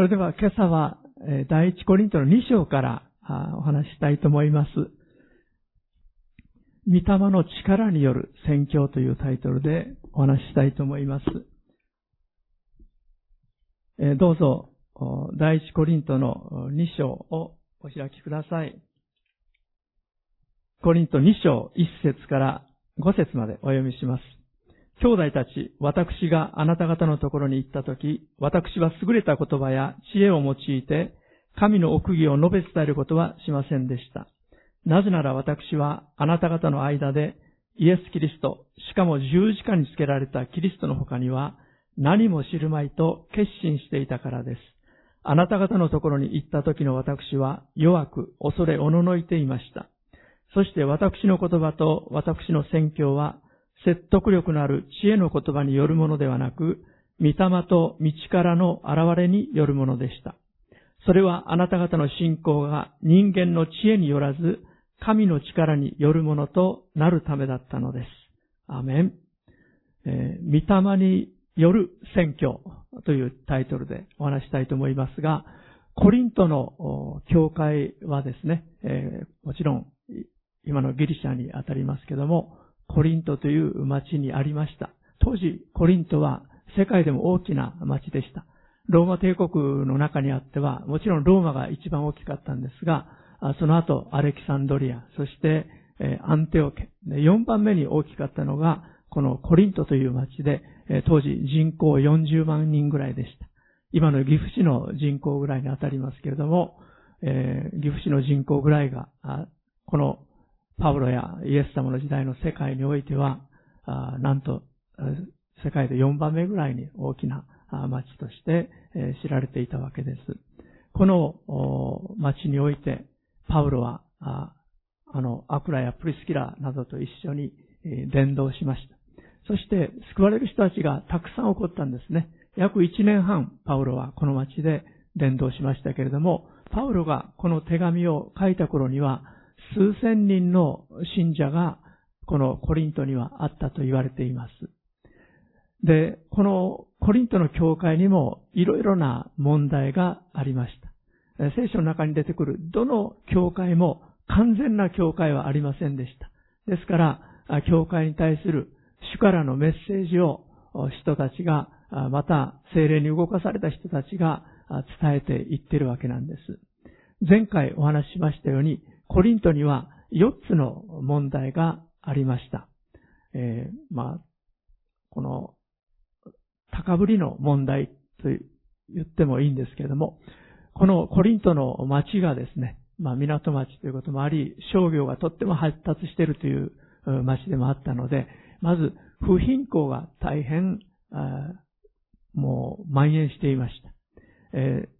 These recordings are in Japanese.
それでは今朝は第一コリントの2章からお話したいと思います。御霊の力による宣教というタイトルでお話ししたいと思います。どうぞ、第一コリントの2章をお開きください。コリント2章1節から5節までお読みします。兄弟たち、私があなた方のところに行ったとき、私は優れた言葉や知恵を用いて、神の奥義を述べ伝えることはしませんでした。なぜなら私はあなた方の間でイエス・キリスト、しかも十字架につけられたキリストの他には何も知るまいと決心していたからです。あなた方のところに行った時の私は弱く恐れおののいていました。そして私の言葉と私の宣教は説得力のある知恵の言葉によるものではなく、御霊と道からの現れによるものでした。それはあなた方の信仰が人間の知恵によらず、神の力によるものとなるためだったのです。アメン。えー御霊による宣教というタイトルでお話したいと思いますが、コリントの教会はですね、えーもちろん今のギリシャにあたりますけども、コリントという町にありました。当時、コリントは世界でも大きな町でした。ローマ帝国の中にあっては、もちろんローマが一番大きかったんですが、その後、アレキサンドリア、そして、アンテオケ、4番目に大きかったのが、このコリントという町で、当時人口40万人ぐらいでした。今の岐阜市の人口ぐらいに当たりますけれども、え岐阜市の人口ぐらいが、このパウロやイエス様の時代の世界においては、なんと、世界で4番目ぐらいに大きな町として知られていたわけです。この町において、パウロは、あの、アクラやプリスキラなどと一緒に伝道しました。そして、救われる人たちがたくさん起こったんですね。約1年半、パウロはこの町で伝道しましたけれども、パウロがこの手紙を書いた頃には、数千人の信者がこのコリントにはあったと言われています。で、このコリントの教会にもいろいろな問題がありました。聖書の中に出てくるどの教会も完全な教会はありませんでした。ですから、教会に対する主からのメッセージを人たちが、また精霊に動かされた人たちが伝えていってるわけなんです。前回お話ししましたように、コリントには4つの問題がありました。えーまあ、この高ぶりの問題と言ってもいいんですけれども、このコリントの町がですね、まあ港町ということもあり、商業がとっても発達しているという町でもあったので、まず不貧困が大変、もう蔓延していました。えー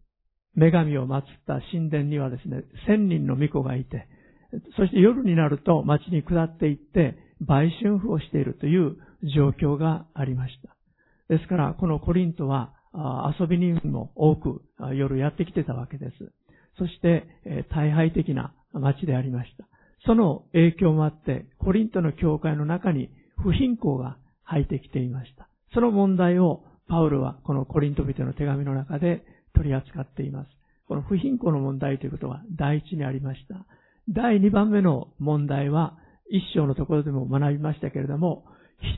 女神を祀った神殿にはですね、千人の巫女がいて、そして夜になると町に下っていって、売春婦をしているという状況がありました。ですから、このコリントは遊び人も多く夜やってきてたわけです。そして、大敗的な町でありました。その影響もあって、コリントの教会の中に不貧困が入ってきていました。その問題をパウロはこのコリント人の手紙の中で取り扱っています。この不貧困の問題ということは第一にありました。第二番目の問題は一章のところでも学びましたけれども、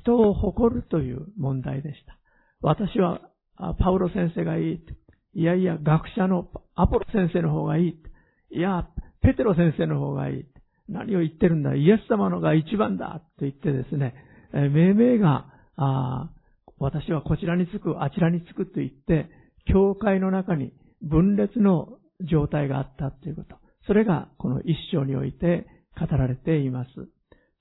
人を誇るという問題でした。私はパウロ先生がいい。いやいや、学者のアポロ先生の方がいい。いや、ペテロ先生の方がいい。何を言ってるんだイエス様のが一番だと言ってですね、命名が、私はこちらにつく、あちらにつくと言って、教会の中に分裂の状態があったということ。それがこの一章において語られています。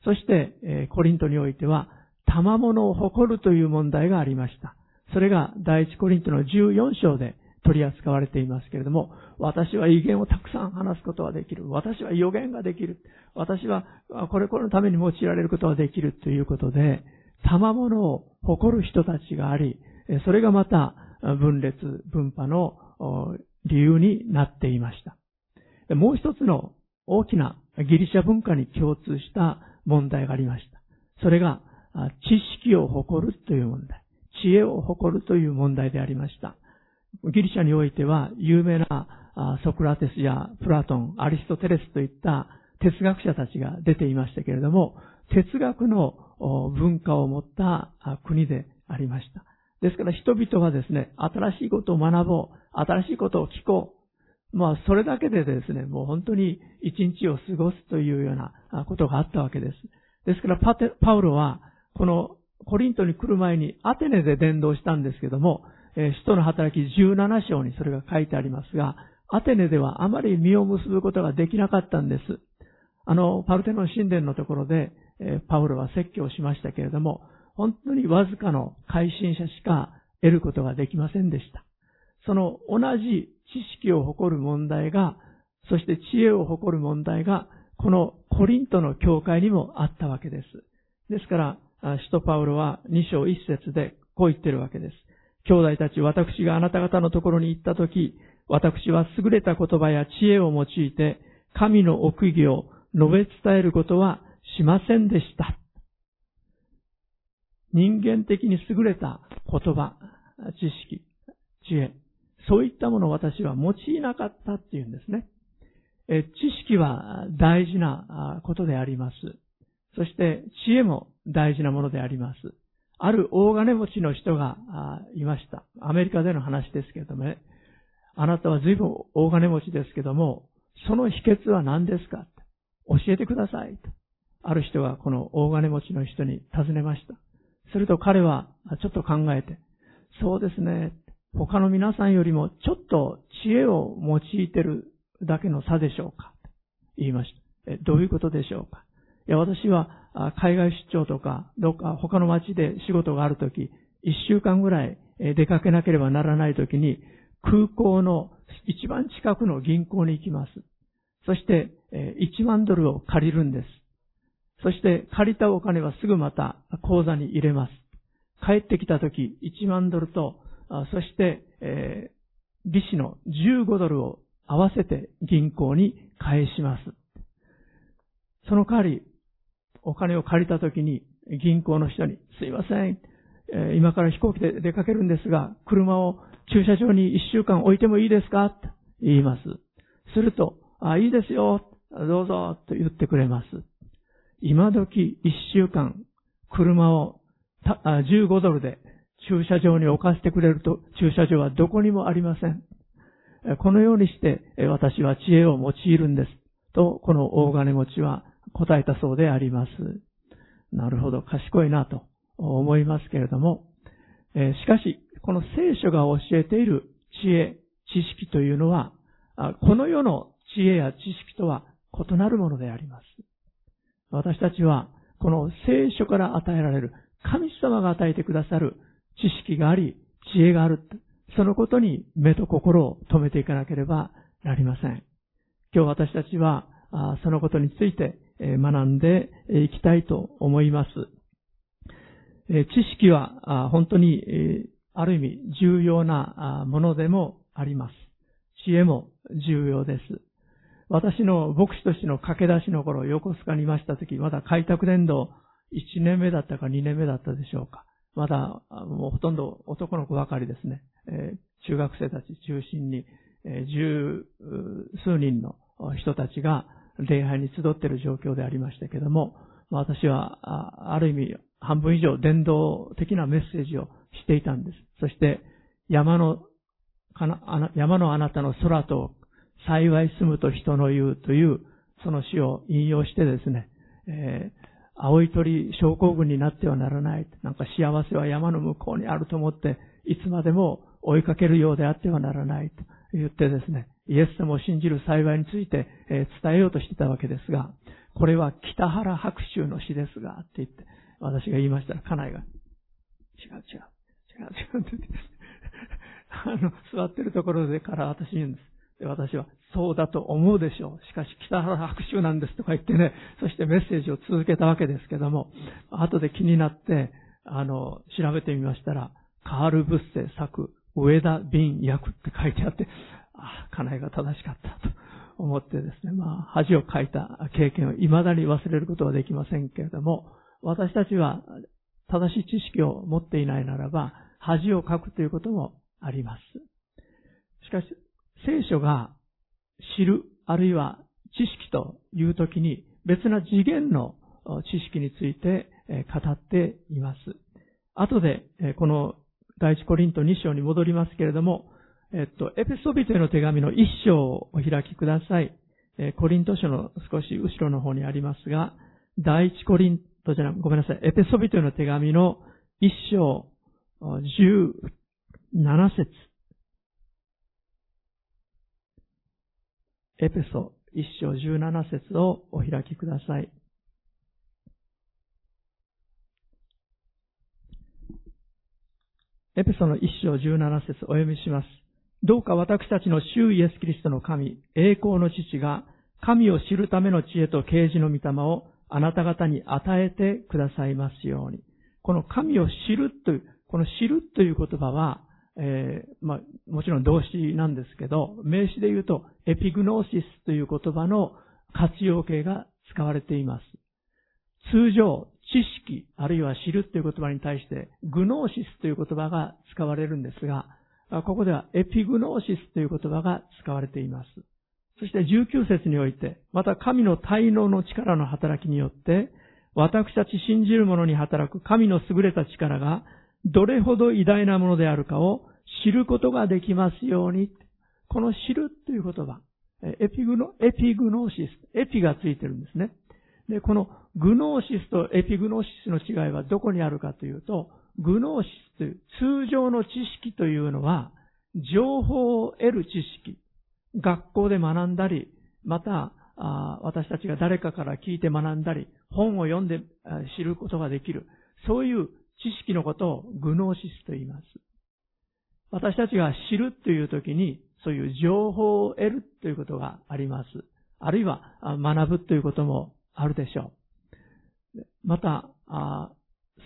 そして、えコリントにおいては、賜物を誇るという問題がありました。それが第一コリントの14章で取り扱われていますけれども、私は威厳をたくさん話すことができる。私は予言ができる。私はこれこれのために用いられることができるということで、賜物を誇る人たちがあり、それがまた分裂、分派の理由になっていました。もう一つの大きなギリシャ文化に共通した問題がありました。それが知識を誇るという問題。知恵を誇るという問題でありました。ギリシャにおいては有名なソクラテスやプラトン、アリストテレスといった哲学者たちが出ていましたけれども、哲学の文化を持った国でありました。ですから人々はですね、新しいことを学ぼう、新しいことを聞こう。まあ、それだけでですね、もう本当に一日を過ごすというようなことがあったわけです。ですからパテ、パウロは、このコリントに来る前にアテネで伝道したんですけども、えー、使徒の働き17章にそれが書いてありますが、アテネではあまり実を結ぶことができなかったんです。あの、パルテノン神殿のところで、え、パウロは説教しましたけれども、本当にわずかの改心者しか得ることができませんでした。その同じ知識を誇る問題が、そして知恵を誇る問題が、このコリントの教会にもあったわけです。ですから、使徒パウロは2章1節でこう言ってるわけです。兄弟たち、私があなた方のところに行ったとき、私は優れた言葉や知恵を用いて、神の奥義を述べ伝えることはしませんでした。人間的に優れた言葉、知識、知恵、そういったものを私は用いなかったっていうんですね。知識は大事なことであります。そして知恵も大事なものであります。ある大金持ちの人がいました。アメリカでの話ですけどもね。あなたは随分大金持ちですけども、その秘訣は何ですか？教えてください。ある人がこの大金持ちの人に尋ねました。すると彼はちょっと考えて、そうですね。他の皆さんよりもちょっと知恵を用いてるだけの差でしょうかと言いました。どういうことでしょうかいや、私は海外出張とか、どっか他の町で仕事があるとき、一週間ぐらい出かけなければならないときに、空港の一番近くの銀行に行きます。そして、1万ドルを借りるんです。そして借りたお金はすぐまた口座に入れます。帰ってきたとき、1万ドルと、そして、えー、利子の15ドルを合わせて銀行に返します。その代わり、お金を借りたときに銀行の人に、すいません、えー、今から飛行機で出かけるんですが、車を駐車場に1週間置いてもいいですか？と言います。すると、あ、いいですよ、どうぞ、と言ってくれます。今時1週間、車を15ドルで駐車場に置かせてくれると、駐車場はどこにもありません。このようにして私は知恵を用いるんです。と、この大金持ちは答えたそうであります。なるほど、賢いなと思いますけれども、しかし、この聖書が教えている知恵、知識というのは、この世の知恵や知識とは異なるものであります。私たちは、この聖書から与えられる神様が与えてくださる知識があり、知恵がある。そのことに目と心を止めていかなければなりません。今日私たちは、そのことについて学んでいきたいと思います。知識は本当にある意味重要なものでもあります。知恵も重要です。私の牧師としての駆け出しの頃、横須賀にいましたとき、まだ開拓伝道1年目だったか2年目だったでしょうか。まだ、もうほとんど男の子ばかりですね。えー、中学生たち中心に、えー、十数人の人たちが礼拝に集っている状況でありましたけども、私は、ある意味、半分以上伝道的なメッセージをしていたんです。そして、山の、山のあなたの空と幸い住むと人の言うという、その詩を引用してですね、えー青い鳥症候群になってはならない。なんか幸せは山の向こうにあると思って、いつまでも追いかけるようであってはならないと言ってですね、イエス様を信じる幸いについて、え伝えようとしてたわけですが、これは北原白秋の詩ですが、って言って、私が言いましたら、家内が、違う違う、違う違うって言って、あの、座ってるところでから私に言うんです。私は、そうだと思うでしょう。しかし、北原白秋なんですとか言ってね、そしてメッセージを続けたわけですけども、後で気になって、あの、調べてみましたら、カール・ブッセ作、上田瓶役って書いてあって、ああ、家内が正しかったと思ってですね、まあ、恥をかいた経験を未だに忘れることはできませんけれども、私たちは正しい知識を持っていないならば、恥をかくということもあります。しかし、聖書が知る、あるいは知識というときに別な次元の知識について語っています。後で、この第一コリント2章に戻りますけれども、えっと、エペソビトへの手紙の1章をお開きください。コリント書の少し後ろの方にありますが、第一コリントじゃなごめんなさい、エペソビトへの手紙の1章17節エペソ1章17節をお開きください。エペソの1章17節お読みします。どうか私たちの主イエスキリストの神、栄光の父が、神を知るための知恵と啓示の御霊をあなた方に与えてくださいますように。この神を知るという、この知るという言葉は、えー、まあ、もちろん動詞なんですけど、名詞で言うと、エピグノーシスという言葉の活用形が使われています。通常、知識、あるいは知るという言葉に対して、グノーシスという言葉が使われるんですが、ここではエピグノーシスという言葉が使われています。そして19節において、また神の滞納の力の働きによって、私たち信じる者に働く神の優れた力がどれほど偉大なものであるかを知ることができますように。この知るという言葉、エピグノ、エピグノーシス、エピがついてるんですね。で、このグノーシスとエピグノーシスの違いはどこにあるかというと、グノーシスという通常の知識というのは、情報を得る知識。学校で学んだり、また、私たちが誰かから聞いて学んだり、本を読んで知ることができる。そういう知識のことをグノーシスと言います。私たちが知るという時に、そういう情報を得るということがあります。あるいは学ぶということもあるでしょう。また、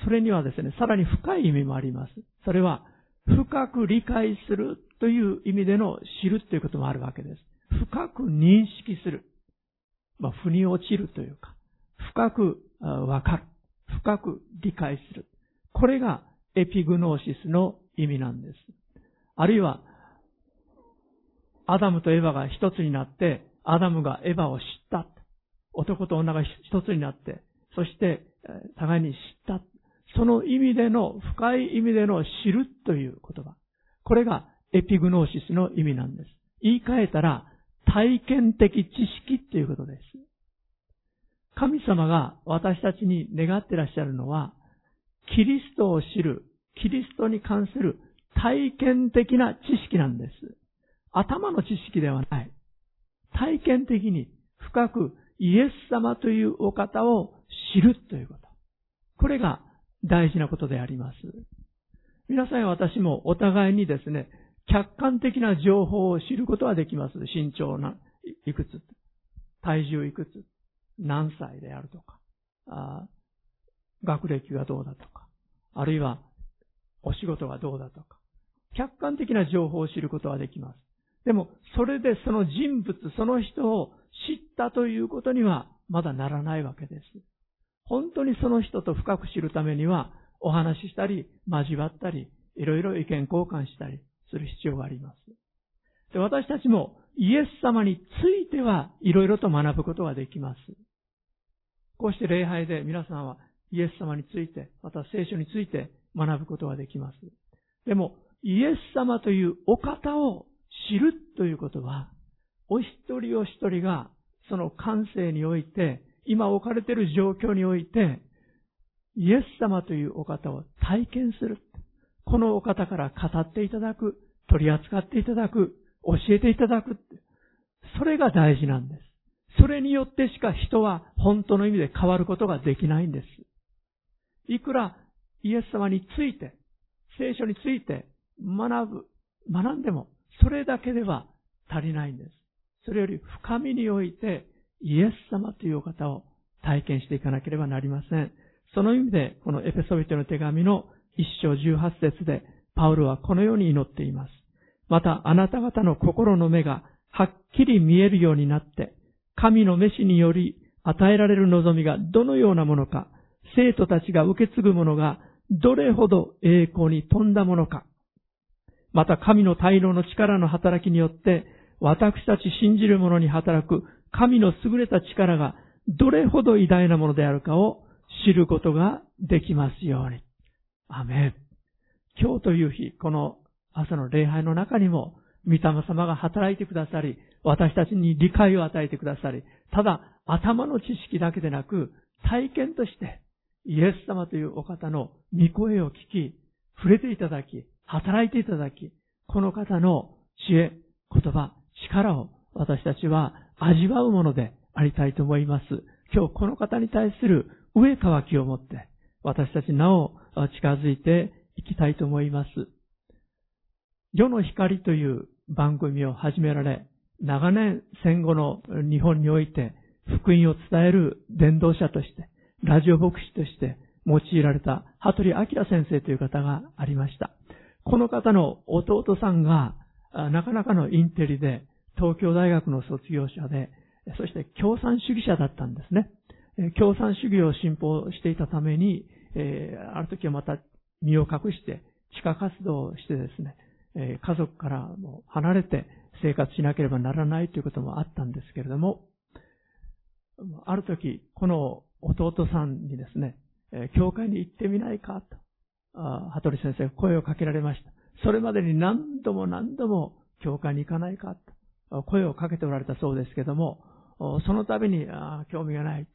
それにはですね、さらに深い意味もあります。それは、深く理解するという意味での知るということもあるわけです。深く認識する。まあ、腑に落ちるというか、深くわかる。深く理解する。これがエピグノーシスの意味なんです。あるいは、アダムとエヴァが一つになって、アダムがエヴァを知った。男と女が一つになって、そして互いに知った。その意味での、深い意味での知るという言葉。これがエピグノーシスの意味なんです。言い換えたら、体験的知識っていうことです。神様が私たちに願ってらっしゃるのは、キリストを知る、キリストに関する体験的な知識なんです。頭の知識ではない。体験的に深くイエス様というお方を知るということ。これが大事なことであります。皆さんや私もお互いにですね、客観的な情報を知ることはできます。身長ないくつ、体重いくつ、何歳であるとか、学歴がどうだとか、あるいはお仕事がどうだとか、客観的な情報を知ることはできます。でも、それでその人物、その人を知ったということにはまだならないわけです。本当にその人と深く知るためには、お話ししたり、交わったり、いろいろ意見交換したりする必要があります。で私たちもイエス様についてはいろいろと学ぶことができます。こうして礼拝で皆さんはイエス様について、また聖書について学ぶことができます。でも、イエス様というお方を知るということは、お一人お一人がその感性において、今置かれている状況において、イエス様というお方を体験する。このお方から語っていただく、取り扱っていただく、教えていただく。それが大事なんです。それによってしか人は本当の意味で変わることができないんです。いくらイエス様について、聖書について学ぶ、学んでも、それだけでは足りないんです。それより深みにおいて、イエス様というお方を体験していかなければなりません。その意味で、このエペソビトの手紙の一章十八節で、パウルはこのように祈っています。また、あなた方の心の目がはっきり見えるようになって、神の召しにより与えられる望みがどのようなものか、生徒たちが受け継ぐものがどれほど栄光に富んだものか。また神の大量の力の働きによって、私たち信じる者に働く神の優れた力がどれほど偉大なものであるかを知ることができますように。アメン。今日という日、この朝の礼拝の中にも、御霊様が働いてくださり、私たちに理解を与えてくださり、ただ頭の知識だけでなく、体験として、イエス様というお方の御声を聞き、触れていただき、働いていただき、この方の知恵、言葉、力を私たちは味わうものでありたいと思います。今日この方に対する上乾きを持って、私たちなお近づいていきたいと思います。世の光という番組を始められ、長年戦後の日本において福音を伝える伝道者として、ラジオ牧師として用いられた羽鳥明先生という方がありました。この方の弟さんがなかなかのインテリで東京大学の卒業者で、そして共産主義者だったんですね。共産主義を信奉していたためにえ、ある時はまた身を隠して地下活動をしてですねえ、家族からも離れて生活しなければならないということもあったんですけれども、ある時、この弟さんにですね、え教会に行ってみないかと、羽鳥先生が声をかけられました。それまでに何度も何度も教会に行かないかと声をかけておられたそうですけども、その度に、あ興味がない、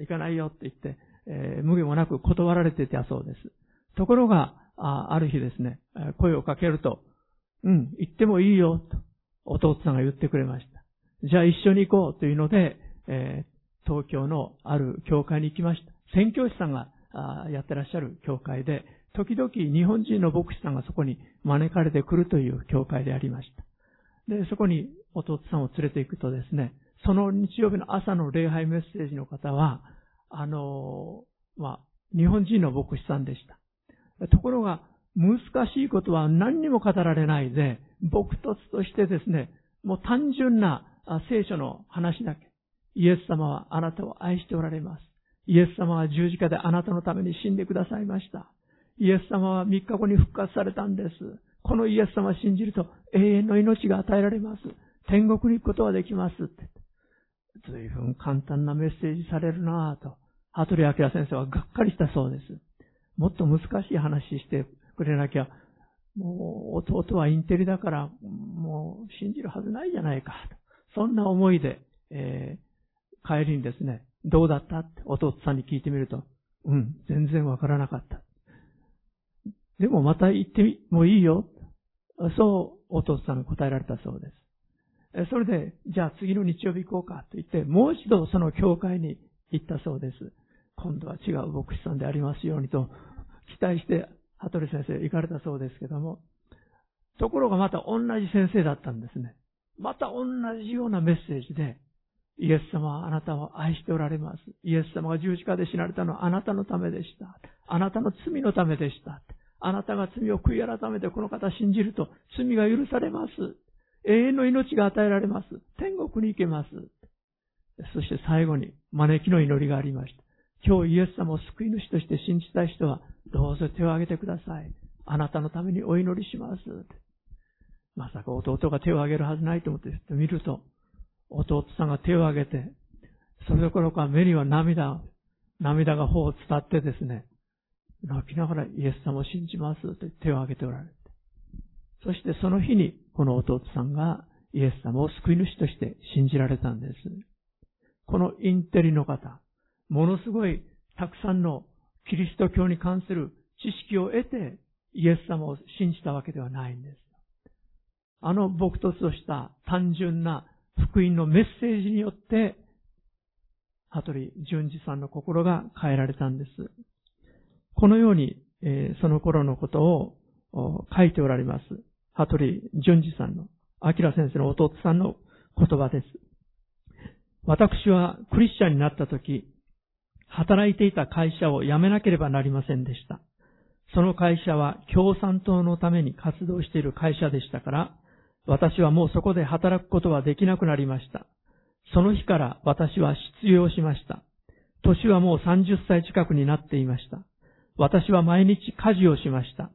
行かないよって言って、えー、無理もなく断られていたそうです。ところが、ある日ですね、声をかけると、うん、行ってもいいよ、と弟さんが言ってくれました。じゃあ一緒に行こうというので、え、東京のある教会に行きました。宣教師さんがやってらっしゃる教会で、時々日本人の牧師さんがそこに招かれてくるという教会でありました。で、そこに弟さんを連れて行くとですね、その日曜日の朝の礼拝メッセージの方は、あの、まあ、日本人の牧師さんでした。ところが、難しいことは何にも語られないで、朴突としてですね、もう単純な聖書の話だけ。イエス様はあなたを愛しておられます。イエス様は十字架であなたのために死んでくださいました。イエス様は3日後に復活されたんです。このイエス様を信じると永遠の命が与えられます。天国に行くことができます。随分簡単なメッセージされるなぁと、羽鳥明先生はがっかりしたそうです。もっと難しい話してくれなきゃ、もう弟はインテリだから、もう信じるはずないじゃないかと。そんな思いで、え、帰りにですね、どうだった？って弟さんに聞いてみると、うん、全然わからなかった。でもまた行ってもいいよ。そう弟さんが答えられたそうです。それで、じゃあ次の日曜日行こうかと言って、もう一度その教会に行ったそうです。今度は違う牧師さんでありますようにと期待して、羽鳥先生行かれたそうですけども、ところがまた同じ先生だったんですね。また同じようなメッセージで、イエス様はあなたを愛しておられます。イエス様が十字架で死なれたのはあなたのためでした。あなたの罪のためでした。あなたが罪を悔い改めてこの方信じると罪が許されます。永遠の命が与えられます。天国に行けます。そして最後に招きの祈りがありました。今日イエス様を救い主として信じたい人は、どうぞ手を挙げてください。あなたのためにお祈りします。まさか弟が手を挙げるはずないと思って見ると、弟さんが手を挙げて、それどころか目には涙、涙が頬を伝ってですね、泣きながらイエス様を信じますと手を挙げておられて。そしてその日にこの弟さんがイエス様を救い主として信じられたんです。このインテリの方、ものすごいたくさんのキリスト教に関する知識を得てイエス様を信じたわけではないんです。あの朴突とした単純な福音のメッセージによって、羽鳥淳二さんの心が変えられたんです。このように、えー、その頃のことを書いておられます。羽鳥淳二さんの、明先生の弟さんの言葉です。私はクリスチャンになった時、働いていた会社を辞めなければなりませんでした。その会社は共産党のために活動している会社でしたから、私はもうそこで働くことはできなくなりました。その日から私は失業しました。年はもう30歳近くになっていました。私は毎日家事をしました。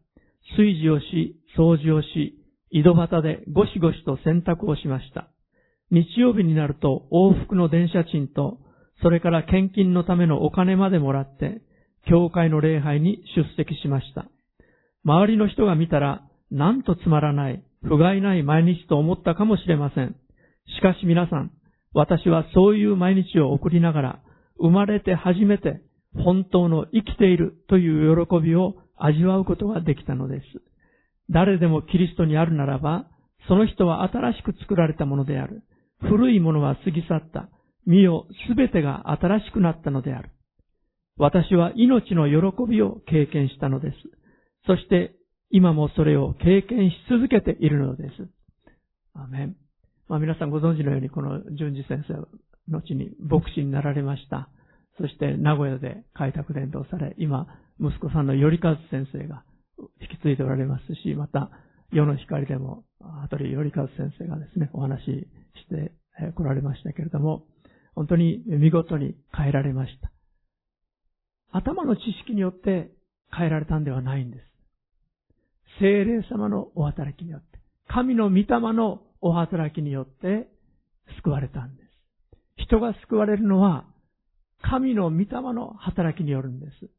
炊事をし、掃除をし、井戸端でゴシゴシと洗濯をしました。日曜日になると往復の電車賃と、それから献金のためのお金までもらって、教会の礼拝に出席しました。周りの人が見たら、なんとつまらない、不甲斐ない毎日と思ったかもしれません。しかし皆さん、私はそういう毎日を送りながら、生まれて初めて本当の生きているという喜びを味わうことができたのです。誰でもキリストにあるならば、その人は新しく作られたものである。古いものは過ぎ去った。身をすべてが新しくなったのである。私は命の喜びを経験したのです。そして今もそれを経験し続けているのです。アメン。まあ皆さんご存知のようにこの淳二先生は後に牧師になられました。そして名古屋で開拓伝道され、今息子さんの頼和先生が引き継いでおられますし、また世の光でも羽鳥頼和先生がですね、お話しして来られましたけれども、本当に見事に変えられました。頭の知識によって変えられたんではないんです。精霊様のお働きによって、神の御霊のお働きによって救われたんです。人が救われるのは、神の御霊の働きによるんです。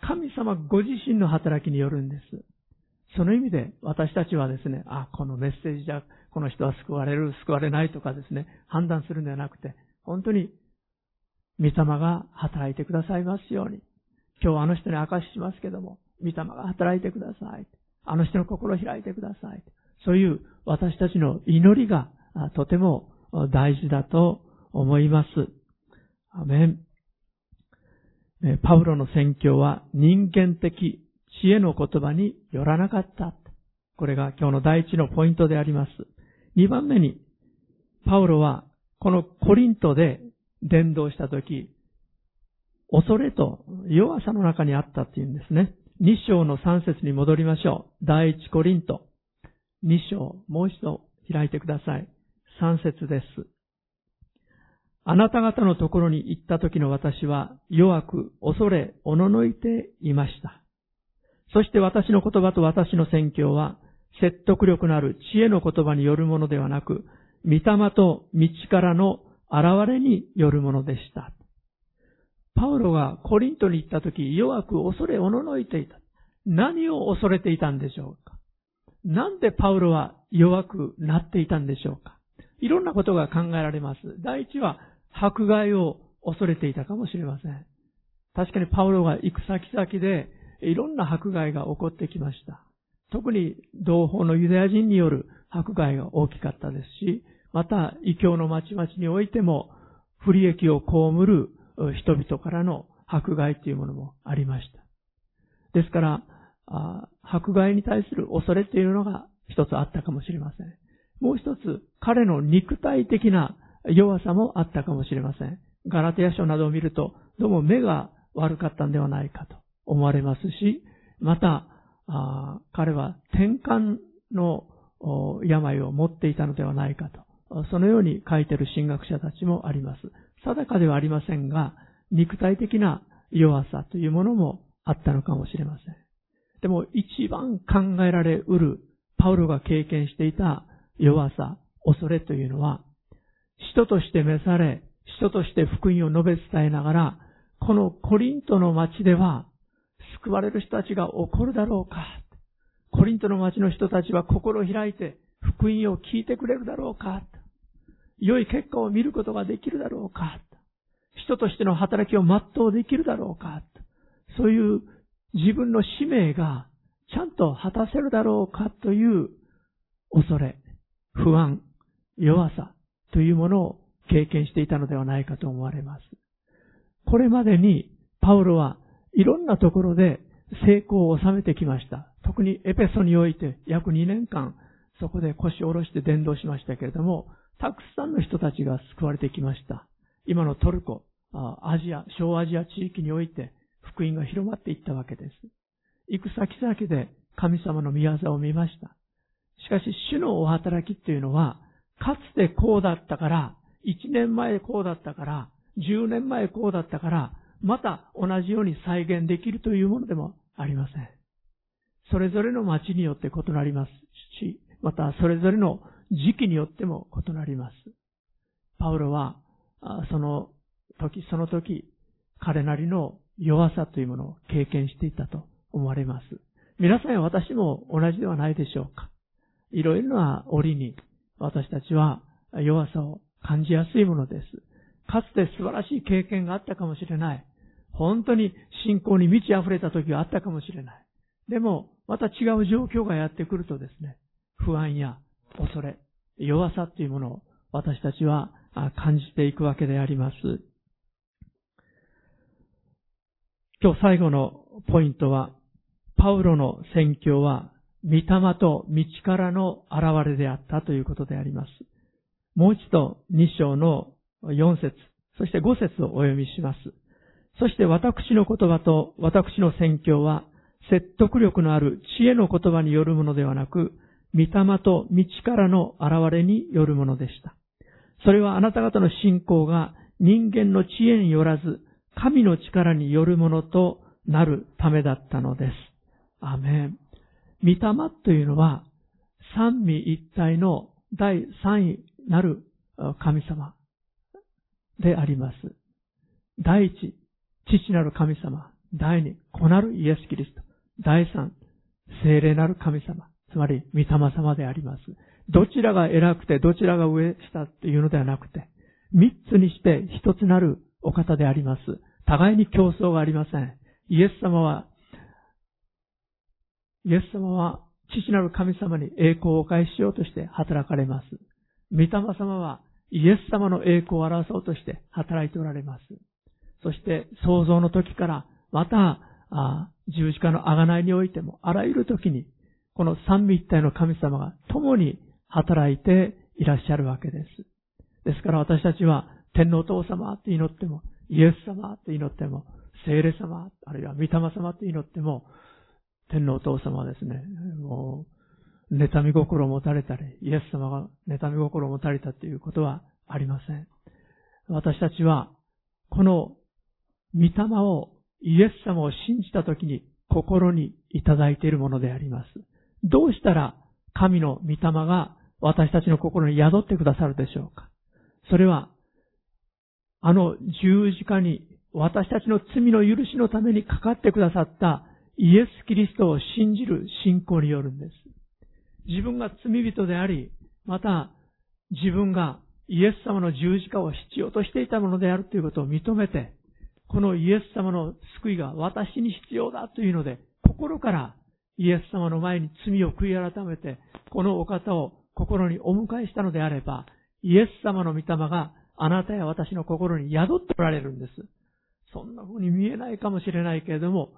神様ご自身の働きによるんです。その意味で私たちはですね、あ、このメッセージじゃ、この人は救われる、救われないとかですね、判断するんではなくて、本当に、御霊が働いてくださいますように。今日あの人に証ししますけども、御霊が働いてください。あの人の心を開いてください。そういう私たちの祈りがとても大事だと思います。アメン。パウロの宣教は人間的知恵の言葉によらなかった。これが今日の第一のポイントであります。二番目に、パウロはこのコリントで伝道したとき、恐れと弱さの中にあったっていうんですね。2章の3節に戻りましょう。第一コリント。2章、もう一度開いてください。3節です。あなた方のところに行った時の私は弱く恐れおののいていました。そして私の言葉と私の宣教は説得力のある知恵の言葉によるものではなく、御霊と道からの現れによるものでした。パウロがコリントに行った時、弱く恐れおののいていた。何を恐れていたんでしょうか？なんでパウロは弱くなっていたんでしょうか？いろんなことが考えられます。第一は、迫害を恐れていたかもしれません。確かにパウロが行く先々で、いろんな迫害が起こってきました。特に同胞のユダヤ人による迫害が大きかったですし、また異教の町々においても不利益を被る人々からの迫害というものもありました。ですから、迫害に対する恐れというのが一つあったかもしれません。もう一つ、彼の肉体的な弱さもあったかもしれません。ガラテヤ書などを見ると、どうも目が悪かったんではないかと思われますし、また、彼は転換の病を持っていたのではないかと、そのように書いている神学者たちもあります。定かではありませんが、肉体的な弱さというものもあったのかもしれません。でも一番考えられうるパウロが経験していた弱さ、恐れというのは、人として召され、人として福音を述べ伝えながら、このコリントの町では救われる人たちが起こるだろうか。コリントの町の人たちは心を開いて福音を聞いてくれるだろうか。良い結果を見ることができるだろうか。人としての働きを全うできるだろうか。そういう自分の使命がちゃんと果たせるだろうかという恐れ、不安、弱さというものを経験していたのではないかと思われます。これまでにパウロはいろんなところで成功を収めてきました。特にエペソにおいて約2年間そこで腰を下ろして伝道しましたけれども、たくさんの人たちが救われてきました。今のトルコ、アジア、小アジア地域において福音が広まっていったわけです。行く先々で神様の御業を見ました。しかし、主のお働きっていうのは、かつてこうだったから、1年前こうだったから、10年前こうだったから、また同じように再現できるというものでもありません。それぞれの町によって異なりますし、またそれぞれの時期によっても異なります。パウロは、その時その時、彼なりの弱さというものを経験していたと思われます。皆さんや私も同じではないでしょうか。いろいろな折に私たちは弱さを感じやすいものです。かつて素晴らしい経験があったかもしれない。本当に信仰に満ち溢れた時があったかもしれない。でも、また違う状況がやってくるとですね、不安や恐れ、弱さというものを私たちは感じていくわけであります。今日最後のポイントは、パウロの宣教は、御霊と道からの現れであったということであります。もう一度、2章の4節そして5節をお読みします。そして私の言葉と私の宣教は、説得力のある知恵の言葉によるものではなく、御霊と道からの現れによるものでした。それはあなた方の信仰が人間の知恵によらず、神の力によるものとなるためだったのです。アメン。御霊というのは、三位一体の第三位なる神様であります。第一、父なる神様。第二、子なるイエス・キリスト。第三、聖霊なる神様。つまり、御霊様であります。どちらが偉くて、どちらが上下っていうのではなくて、三つにして一つなるお方であります。互いに競争がありません。イエス様は、イエス様は父なる神様に栄光をお返ししようとして働かれます。御霊様はイエス様の栄光を表そうとして働いておられます。そして創造の時からまた十字架の贖いにおいてもあらゆる時にこの三位一体の神様が共に働いていらっしゃるわけです。ですから私たちは天皇父様って祈ってもイエス様って祈っても、聖霊様、あるいは御霊様って祈っても、天皇お父様はですね、もう、妬み心を持たれたり、イエス様が妬み心を持たれたということはありません。私たちは、この御霊を、イエス様を信じたときに心にいただいているものであります。どうしたら神の御霊が私たちの心に宿ってくださるでしょうか？それはあの十字架に私たちの罪の許しのためにかかってくださったイエス・キリストを信じる信仰によるんです。自分が罪人であり、また自分がイエス様の十字架を必要としていたものであるということを認めて、このイエス様の救いが私に必要だというので、心からイエス様の前に罪を悔い改めて、このお方を心にお迎えしたのであれば、イエス様の御霊があなたや私の心に宿っておられるんです。そんな風に見えないかもしれないけれども、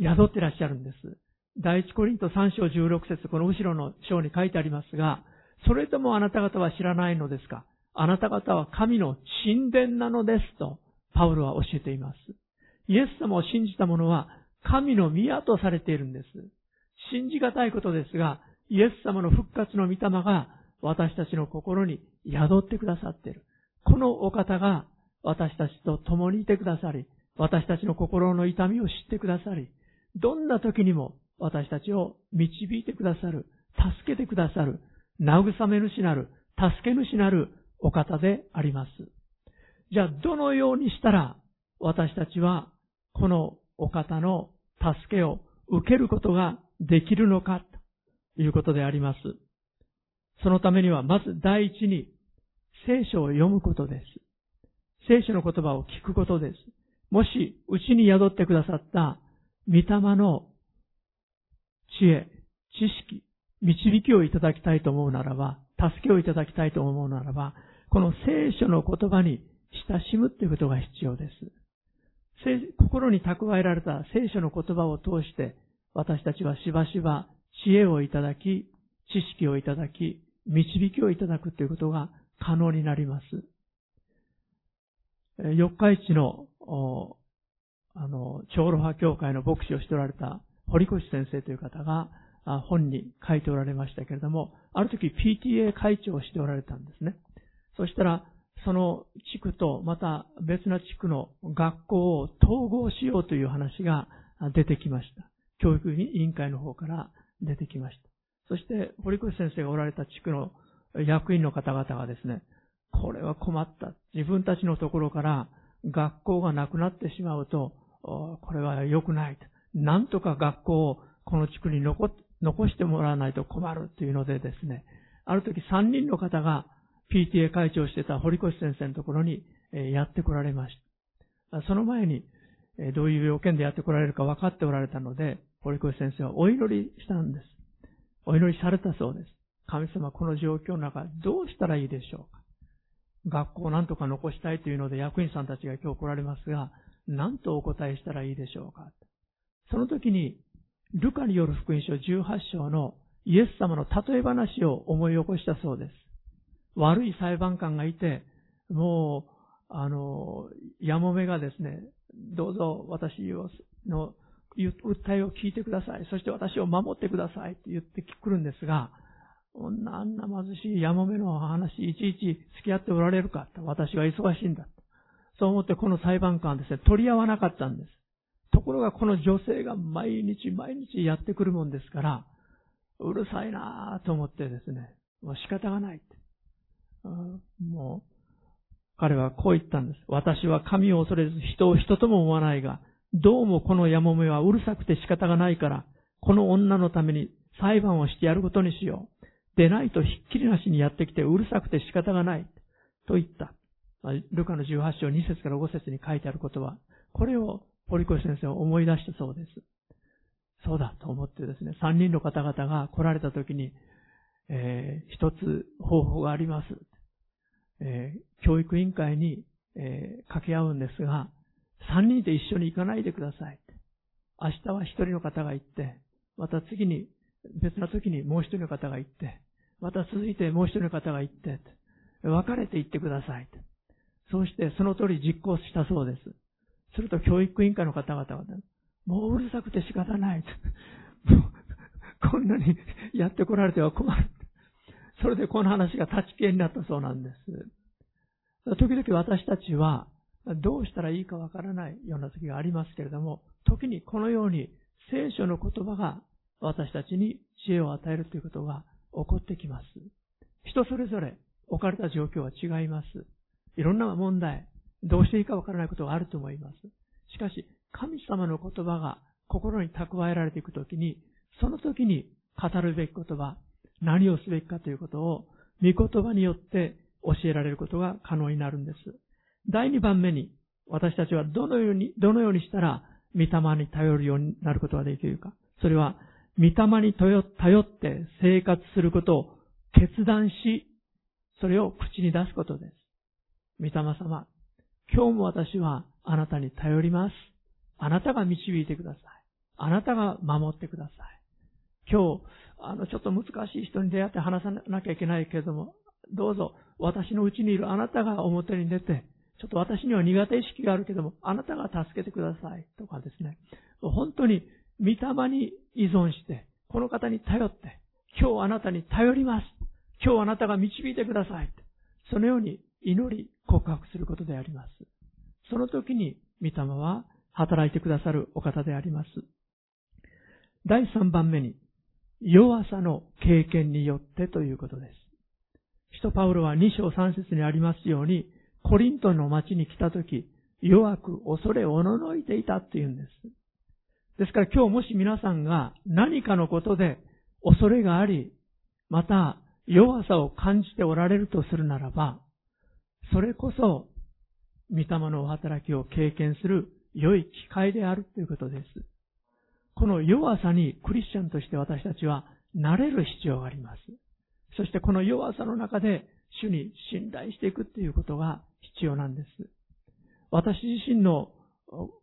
宿ってらっしゃるんです。第一コリント3章16節この後ろの章に書いてありますが、それともあなた方は知らないのですか？あなた方は神の神殿なのですと、パウロは教えています。イエス様を信じた者は神の宮とされているんです。信じがたいことですが、イエス様の復活の御霊が私たちの心に宿ってくださっている。このお方が私たちと共にいてくださり、私たちの心の痛みを知ってくださり、どんな時にも私たちを導いてくださる、助けてくださる、慰め主なる、助け主なるお方であります。じゃあ、どのようにしたら私たちはこのお方の助けを受けることができるのかということであります。そのためには、まず第一に聖書を読むことです。聖書の言葉を聞くことです。もし、うちに宿ってくださった御霊の知恵、知識、導きをいただきたいと思うならば、助けをいただきたいと思うならば、この聖書の言葉に親しむということが必要です。心に蓄えられた聖書の言葉を通して、私たちはしばしば知恵をいただき、知識をいただき、導きをいただくということが可能になります。四日市の、あの、長老派教会の牧師をしておられた堀越先生という方が本に書いておられましたけれども、ある時 PTA 会長をしておられたんですね。そしたら、その地区とまた別な地区の学校を統合しようという話が出てきました。教育委員会の方から出てきました。そして堀越先生がおられた地区の役員の方々がですね、これは困った。自分たちのところから学校がなくなってしまうと、これは良くない。なんとか学校をこの地区に残してもらわないと困るというのでですね、ある時3人の方が PTA 会長してた堀越先生のところにやってこられました。その前にどういう要件でやってこられるか分かっておられたので、堀越先生はお祈りしたんです。お祈りされたそうです。神様、この状況の中、どうしたらいいでしょうか学校を何とか残したいというので役員さんたちが今日来られますが、何とお答えしたらいいでしょうかその時に、ルカによる福音書18章のイエス様の例え話を思い起こしたそうです。悪い裁判官がいて、もう、あの、やもめがですね、どうぞ私の訴えを聞いてください。そして私を守ってくださいって言ってくるんですが、あんな貧しいやもめの話、いちいち付き合っておられるか私は忙しいんだ。そう思ってこの裁判官はですね、取り合わなかったんです。ところがこの女性が毎日毎日やってくるもんですから、うるさいなぁと思ってですね、もう仕方がないって。もう、彼はこう言ったんです。私は神を恐れず人を人とも思わないが、どうもこのやもめはうるさくて仕方がないから、この女のために裁判をしてやることにしよう。でないとひっきりなしにやってきてうるさくて仕方がない。と言った。ルカの18章2節から5節に書いてある言葉。これを堀越先生は思い出したそうです。そうだと思ってですね、3人の方々が来られた時に、えー、一つ方法があります。えー、教育委員会に、えー、掛け合うんですが、3人で一緒に行かないでください。明日は1人の方が行って、また次に別な時にもう1人の方が行って、また続いてもう1人の方が行って、別れて行ってください。そうしてその通り実行したそうです。すると教育委員会の方々は、もううるさくて仕方ない。こんなにやってこられては困る。それでこの話が立ち消えになったそうなんです。時々私たちはどうしたらいいかわからないような時がありますけれども、時にこのように聖書の言葉が私たちに知恵を与えるということが起こってきます。人それぞれ置かれた状況は違います。いろんな問題、どうしていいかわからないことがあると思います。しかし、神様の言葉が心に蓄えられていくときに、その時に語るべき言葉、何をすべきかということを、御言葉によって教えられることが可能になるんです。第2番目に、私たちはどのように、どのようにしたら、御霊に頼るようになることができるか。それは、御霊に頼って生活することを決断し、それを口に出すことです。御霊様、今日も私はあなたに頼ります。あなたが導いてください。あなたが守ってください。今日、あの、ちょっと難しい人に出会って話さなきゃいけないけれども、どうぞ私のうちにいるあなたが表に出て、ちょっと私には苦手意識があるけども、あなたが助けてくださいとかですね。本当に御霊に依存して、この方に頼って、今日あなたに頼ります。今日あなたが導いてください。そのように祈り告白することであります。その時に御霊は働いてくださるお方であります。第3番目に、弱さの経験によってということです。使徒パウロは2章3節にありますように、コリントの町に来た時、弱く恐れおののいていたっていうんです。ですから今日もし皆さんが何かのことで恐れがあり、また弱さを感じておられるとするならば、それこそ御霊のお働きを経験する良い機会であるということです。この弱さにクリスチャンとして私たちは慣れる必要があります。そしてこの弱さの中で主に信頼していくということが必要なんです。私自身の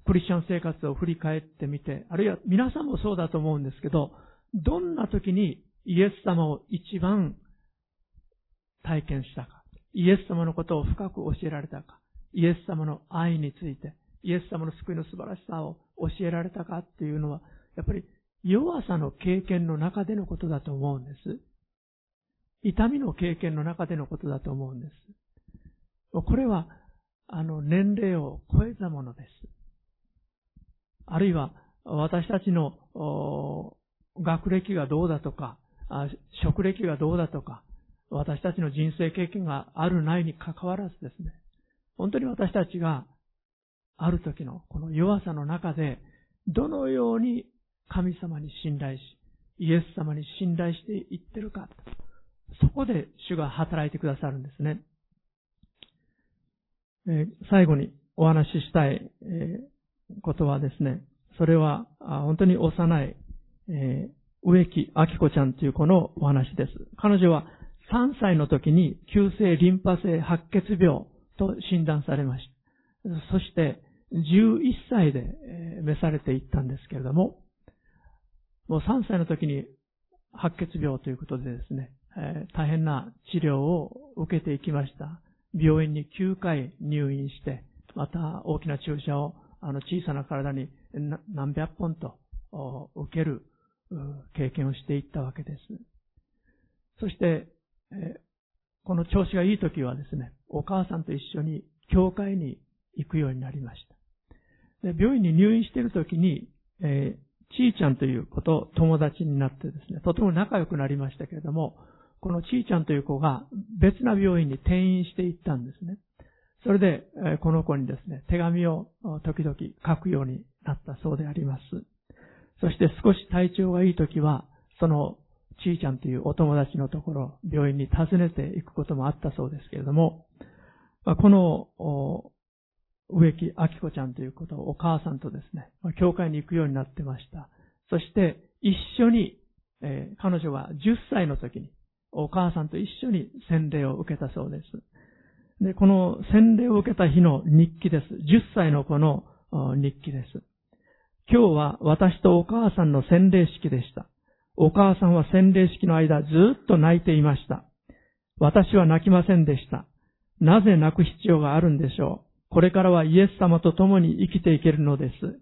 クリスチャン生活を振り返ってみて、あるいは皆さんもそうだと思うんですけど、どんな時にイエス様を一番体験したか、イエス様のことを深く教えられたか、イエス様の愛について、イエス様の救いの素晴らしさを教えられたかっていうのは、やっぱり弱さの経験の中でのことだと思うんです。痛みの経験の中でのことだと思うんです。これは、あの、年齢を超えたものです。あるいは、私たちの学歴がどうだとか、職歴がどうだとか、私たちの人生経験があるないに関わらずですね、本当に私たちがある時のこの弱さの中で、どのように神様に信頼し、イエス様に信頼していってるか、そこで主が働いてくださるんですね。え、最後にお話ししたい、え、ことはですね、それは本当に幼い、え、植木明子ちゃんという子のお話です。彼女は3歳の時に急性リンパ性白血病と診断されました。そして11歳で召されていったんですけれども、もう3歳の時に白血病ということでですね、え、大変な治療を受けていきました。病院に9回入院して、また大きな注射をあの小さな体に何百本と受ける経験をしていったわけです。そして、この調子がいい時はですね、お母さんと一緒に教会に行くようになりました。で病院に入院している時に、えーちーちゃんという子と友達になってですね、とても仲良くなりましたけれども、このちーちゃんという子が別な病院に転院していったんですね。それで、この子にですね、手紙を時々書くようになったそうであります。そして少し体調がいい時は、そのちーちゃんというお友達のところ、病院に訪ねていくこともあったそうですけれども、この植木明子ちゃんということをお母さんとですね、教会に行くようになってました。そして一緒に、え、彼女は10歳の時にお母さんと一緒に洗礼を受けたそうです。で、この洗礼を受けた日の日記です。10歳の子の日記です。今日は私とお母さんの洗礼式でした。お母さんは洗礼式の間ずっと泣いていました。私は泣きませんでした。なぜ泣く必要があるんでしょうこれからはイエス様と共に生きていけるのです。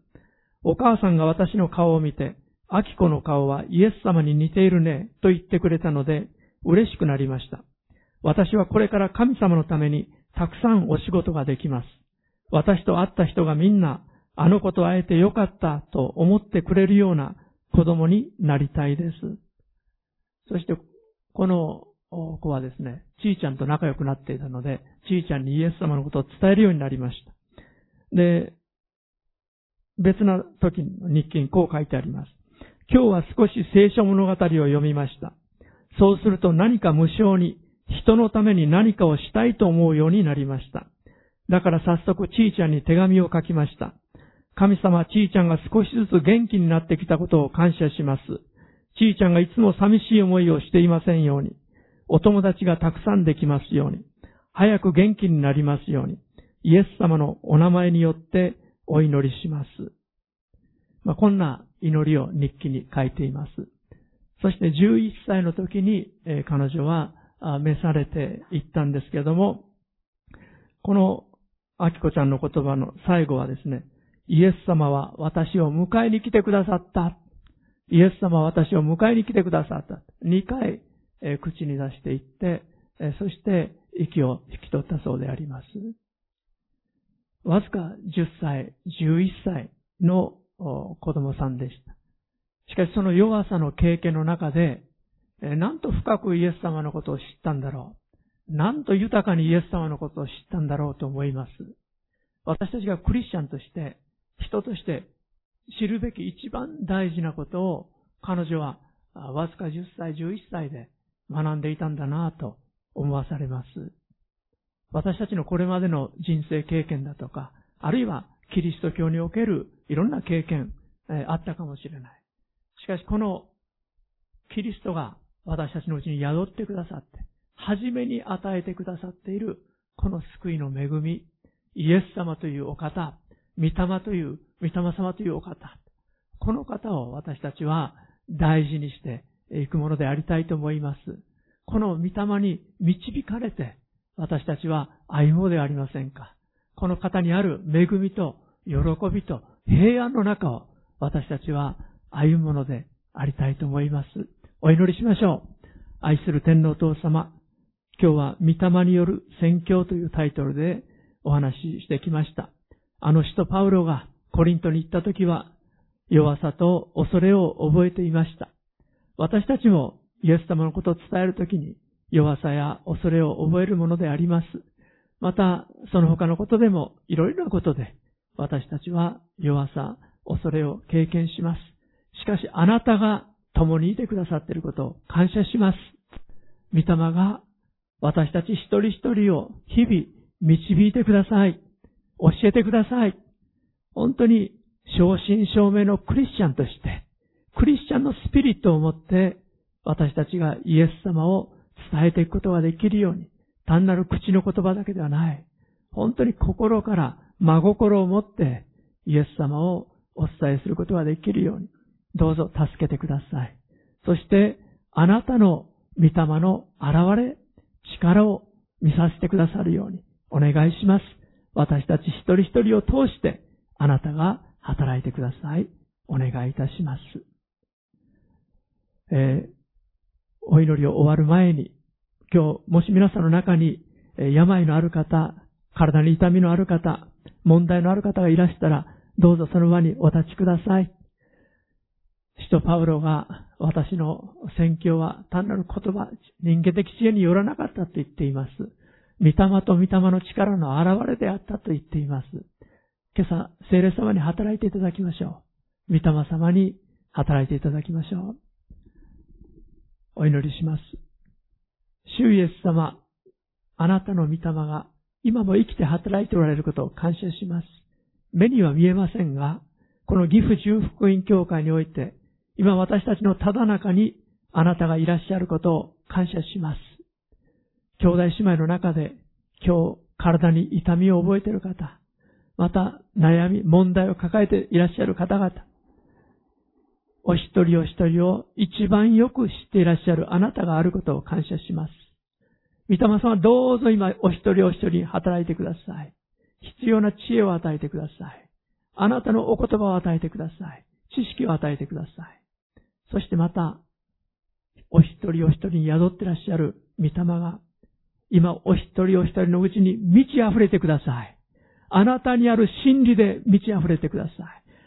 お母さんが私の顔を見て、アキコの顔はイエス様に似ているね、と言ってくれたので、嬉しくなりました。私はこれから神様のためにたくさんお仕事ができます。私と会った人がみんな、あの子と会えてよかったと思ってくれるような子供になりたいです。そして、この子はですね、ちーちゃんと仲良くなっていたので、ちーちゃんにイエス様のことを伝えるようになりました。で、別な時の日記にこう書いてあります。今日は少し聖書物語を読みました。そうすると何か無償に人のために何かをしたいと思うようになりました。だから早速ちーちゃんに手紙を書きました。神様、ちーちゃんが少しずつ元気になってきたことを感謝します。ちーちゃんがいつも寂しい思いをしていませんように。お友達がたくさんできますように、早く元気になりますように、イエス様のお名前によってお祈りします。まあ、こんな祈りを日記に書いています。そして11歳の時に、えー、彼女は召されていったんですけども、このアキコちゃんの言葉の最後はですね、イエス様は私を迎えに来てくださった。イエス様は私を迎えに来てくださった。2回え口に出していって、えそして息を引き取ったそうであります。わずか10歳、11歳の子供さんでした。しかしその弱さの経験の中で、なんと深くイエス様のことを知ったんだろう。なんと豊かにイエス様のことを知ったんだろうと思います。私たちがクリスチャンとして、人として知るべき一番大事なことを彼女はわずか10歳、11歳で学んでいたんだなぁと思わされます。私たちのこれまでの人生経験だとか、あるいはキリスト教におけるいろんな経験、えあったかもしれない。しかしこのキリストが私たちのうちに宿ってくださって、初めに与えてくださっているこの救いの恵み、イエス様というお方、御霊という、御霊様というお方、この方を私たちは大事にしていくものでありたいと思います。この御霊に導かれて、私たちは歩もうではありませんか。この方にある恵みと喜びと平安の中を私たちは歩むものでありたいと思います。お祈りしましょう。愛する天皇父様、今日は御霊による宣教というタイトルでお話ししてきました。あの使徒パウロがコリントに行った時は弱さと恐れを覚えていました。私たちもイエス様のことを伝えるときに弱さや恐れを覚えるものであります。また、その他のことでもいろいろなことで私たちは弱さ、恐れを経験します。しかしあなたが共にいてくださっていることを感謝します。御霊が私たち一人一人を日々導いてください。教えてください。本当に正真正銘のクリスチャンとして、クリスチャンのスピリットを持って私たちがイエス様を伝えていくことができるように、単なる口の言葉だけではない。本当に心から真心を持ってイエス様をお伝えすることができるように、どうぞ助けてください。そして、あなたの御霊の現れ、力を見させてくださるようにお願いします。私たち一人一人を通して、あなたが働いてください。お願いいたします。えー、お祈りを終わる前に、今日、もし皆さんの中に、病のある方、体に痛みのある方、問題のある方がいらしたら、どうぞその場にお立ちください。使徒パウロが私の宣教は単なる言葉、人間的知恵によらなかったと言っています。御霊と御霊の力の現れであったと言っています。今朝、聖霊様に働いていただきましょう。御霊様に働いていただきましょう。お祈りします。主イエス様、あなたの御霊が今も生きて働いておられることを感謝します。目には見えませんが、この岐阜重福音教会において、今私たちのただ中にあなたがいらっしゃることを感謝します。兄弟姉妹の中で今日体に痛みを覚えている方、また悩み、問題を抱えていらっしゃる方々、お一人お一人を一番よく知っていらっしゃるあなたがあることを感謝します。御霊様どうぞ今お一人お一人働いてください。必要な知恵を与えてください。あなたのお言葉を与えてください。知識を与えてください。そしてまた、お一人お一人に宿ってらっしゃる御霊が、今お一人お一人のうちに満ち溢れてください。あなたにある真理で満ち溢れてください。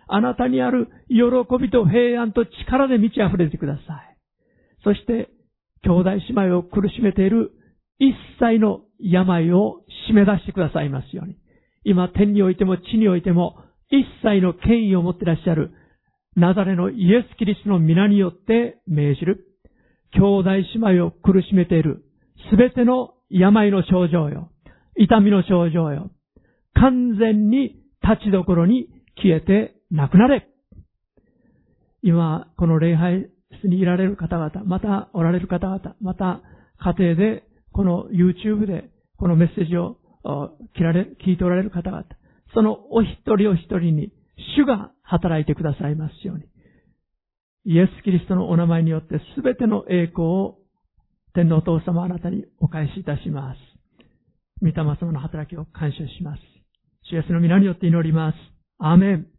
あなたにある喜びと平安と力で満ち溢れてください。そして、兄弟姉妹を苦しめている一切の病を締め出してくださいますように。今天においても地においても一切の権威を持ってらっしゃるナザレのイエス・キリストの皆によって命じる。兄弟姉妹を苦しめている。すべての病の症状よ、痛みの症状よ、完全に立ちどころに消えてなくなれ。今、この礼拝室にいられる方々、またおられる方々、また家庭で、この YouTube でこのメッセージを聞られ、聞いておられる方々、そのお一人お一人に主が働いてくださいますように。イエス・キリストのお名前によってすべての栄光を天皇お父様あなたにお返しいたします。御霊様の働きを感謝します。主イエスの皆によって祈ります。アーメン。